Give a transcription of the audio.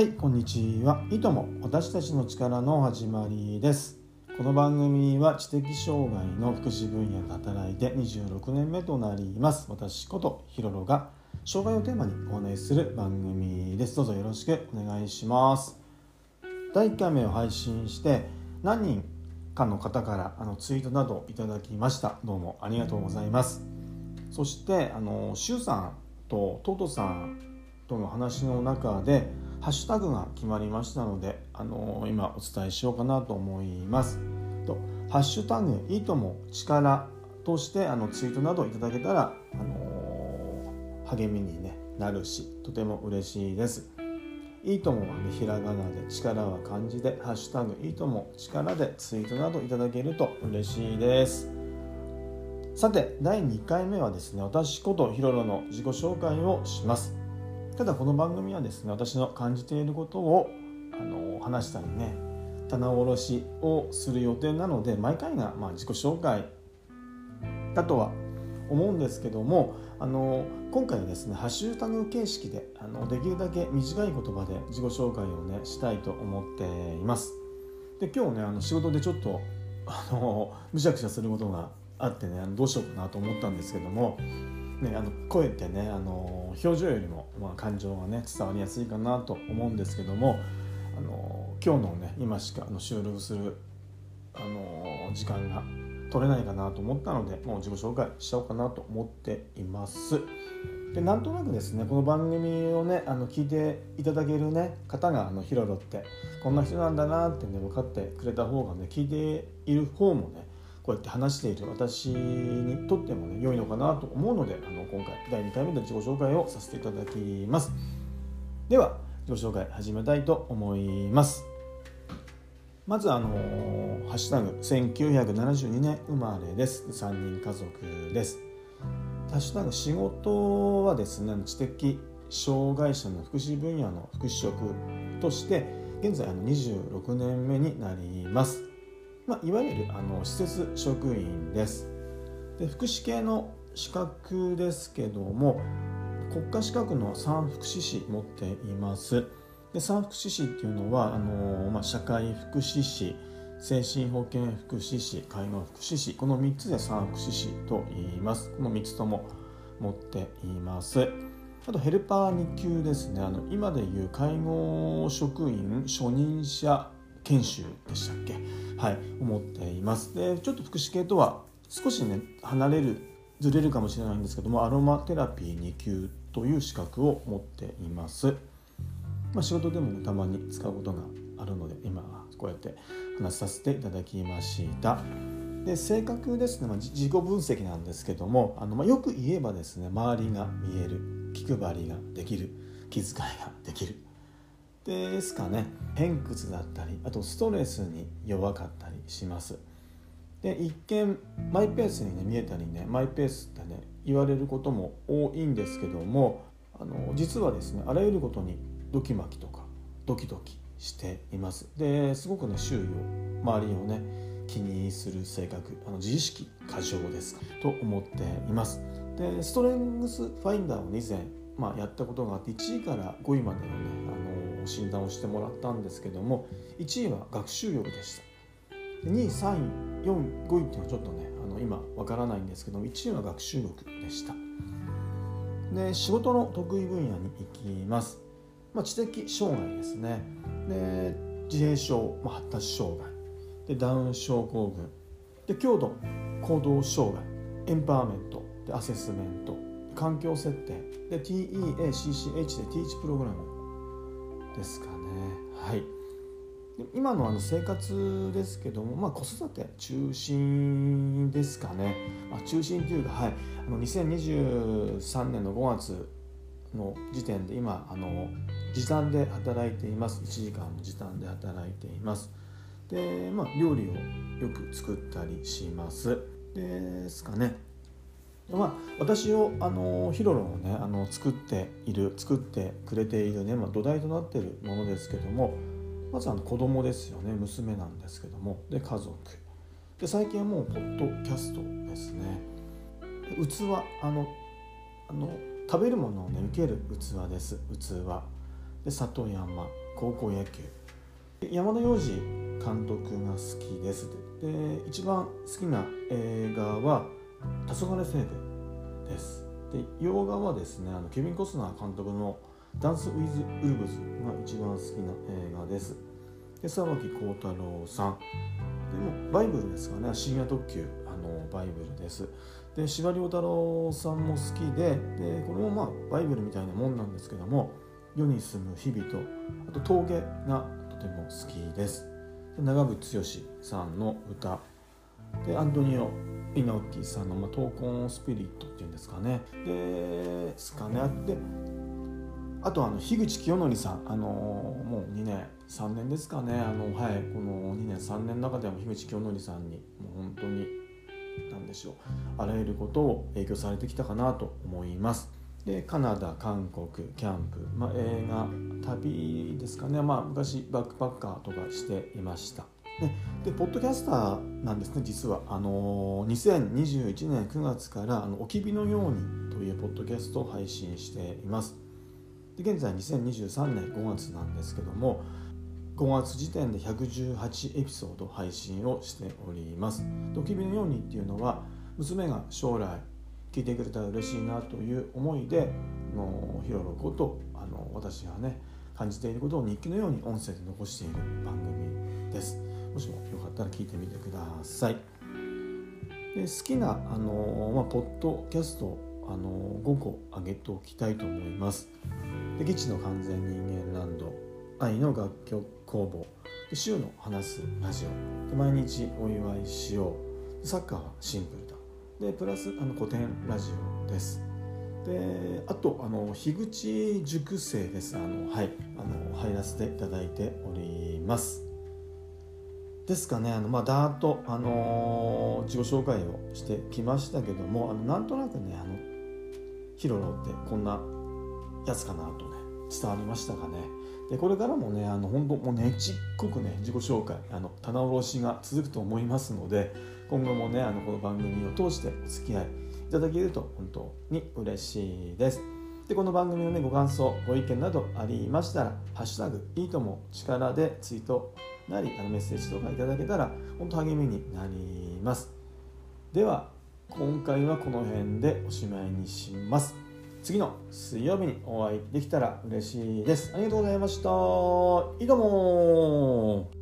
はいこんにちは。いとも私たちの力の始まりです。この番組は知的障害の福祉分野で働いて26年目となります。私ことひろろが障害をテーマにお話しする番組です。どうぞよろしくお願いします。第1回目を配信して何人かの方からあのツイートなどいただきました。どうもありがとうございます。そしてあのしゅうさんとトートさんとの話の中でハッシュタグが決まりましたので、あの今お伝えしようかなと思います。とハッシュタグいいとも力としてあのツイートなどいただけたら、あの励みに、ね、なるしとても嬉しいです。いいともはね、ひらがなで力は漢字で、ハッシュタグいいとも力でツイートなどいただけると嬉しいです。さて、第2回目はですね、私ことひろろの自己紹介をします。ただこの番組はですね私の感じていることをあの話したりね棚卸しをする予定なので毎回がまあ自己紹介だとは思うんですけどもあの今回はですねハッシュタグ形式であのできるだけ短い言葉で自己紹介をねしたいと思っています。で今日ねあの仕事でちょっとあのむしゃくしゃすることがあってねどうしようかなと思ったんですけどもね、あの声ってねあの表情よりも、まあ、感情がね伝わりやすいかなと思うんですけどもあの今日のね今しかあの収録するあの時間が取れないかなと思ったのでもう自己紹介しちゃおうかなと思っています。でなんとなくですねこの番組をねあの聞いていただけるね方があのヒロロってこんな人なんだなってね分かってくれた方がね聞いている方もねこうやって話している私にとってもね良いのかなと思うのであの今回第2回目の自己紹介をさせていただきます。では自己紹介始めたいと思います。まずあのー、ハッシュタグ1972年生まれです。3人家族です。ハッシュタグ仕事はですね知的障害者の福祉分野の福祉職として現在あの26年目になります。まあ、いわゆるあの施設職員です。で福祉系の資格ですけども国家資格の産福祉士持っています。で産福祉士っていうのはあの、まあ、社会福祉士精神保健福祉士介護福祉士この3つで産福祉士と言います。この3つとも持っています。あとヘルパー2級ですね。あの今でいう介護職員初任者研修でしたっけ？はい思っています。でちょっと福祉系とは少しね離れるずれるかもしれないんですけどもアロマテラピー2級という資格を持っています、まあ、仕事でもねたまに使うことがあるので今こうやって話させていただきました。で性格ですね、まあ、自己分析なんですけどもあの、まあ、よく言えばですね周りが見える気配りができる気遣いができる。ですかね。偏屈だったりあとストレスに弱かったりします。で一見マイペースにね見えたりねマイペースってね言われることも多いんですけどもあの実はですねあらゆることにドキマキとかドキドキしています。ですごくね周囲を周りをね気にする性格あの自意識過剰ですと思っています。でストレングスファインダーを以前、まあ、やったことがあって1位から5位までのねあの診断をしてもらったんですけども1位は学習力でした。2位3位4位5位っていうのはちょっとねあの今わからないんですけども1位は学習力でした。で仕事の得意分野に行きます、まあ、知的障害ですね。で自閉症、まあ、発達障害。でダウン症候群。で強度行動障害。エンパワーメント。でアセスメント。環境設定。で TEACCH で Teach プログラムですかね。はい。今のあの生活ですけども、まあ、子育て中心ですかね、まあ、中心というか、はい、あの2023年の5月の時点で今あの時短で働いています。1時間の時短で働いています。で、まあ、料理をよく作ったりします。ですかね。まあ、私をあのヒロロをねあの作っている作ってくれているね、まあ、土台となっているものですけどもまずあの子供ですよね娘なんですけどもで家族。で最近はもうポッドキャストですね。器あのあの食べるものをね受ける器です器。で里山高校野球。山田洋次監督が好きです。で一番好きな映画は「黄昏聖典」です。で洋画はですねあのケビン・コスナー監督の「ダンス・ウィズ・ウルブズ」が一番好きな映画です。で沢木耕太郎さん。でもバイブルですかね。深夜特急あのバイブルです。で司馬太郎さんも好きででこれもまあバイブルみたいなもんなんですけども世に住む日々とあと峠がとても好きです。で長渕剛さんの歌。でアントニオ猪木さんの、まあ、闘魂スピリットっていうんですかね。ですかね。であとあの樋口清則さん、あのもう2年3年ですかね。あの、はい、この2年3年の中では樋口清則さんにもう本当に何でしょう。あらゆることを影響されてきたかなと思います。でカナダ韓国キャンプ、まあ、映画旅ですかね、まあ、昔バックパッカーとかしていました。ね、でポッドキャスターなんですね実は。あの2021年9月から「あのおきびのように」というポッドキャストを配信しています。で現在2023年5月なんですけども5月時点で118エピソード配信をしております。おきびのようにっていうのは娘が将来聞いてくれたら嬉しいなという思いでのヒロロことあの私がね感じていることを日記のように音声で残している番組です。もしもよかったら聞いてみてください。で好きなあの、まあ、ポッドキャストあの5個あげておきたいと思います。で基地の完全人間ランド愛の楽曲工房。で週の話すラジオ。で毎日お祝いしよう。サッカーはシンプルだ。でプラスあの古典ラジオです。であとあの樋口塾生です。あのはい。あの入らせていただいております。ですかね。あの、まあ、だーっと、あのー、自己紹介をしてきましたけどもあのなんとなくねあのヒロロってこんなやつかなとね伝わりましたかね。でこれからもねあの本当もうねちっこくね自己紹介あの棚卸しが続くと思いますので今後もねあのこの番組を通してお付き合いいただけると本当に嬉しいです。でこの番組のねご感想ご意見などありましたら「ハッシュタグいいとも力」でツイートなりあのメッセージとかいただけたら本当励みになります。では今回はこの辺でおしまいにします。次の水曜日にお会いできたら嬉しいです。ありがとうございました。いいども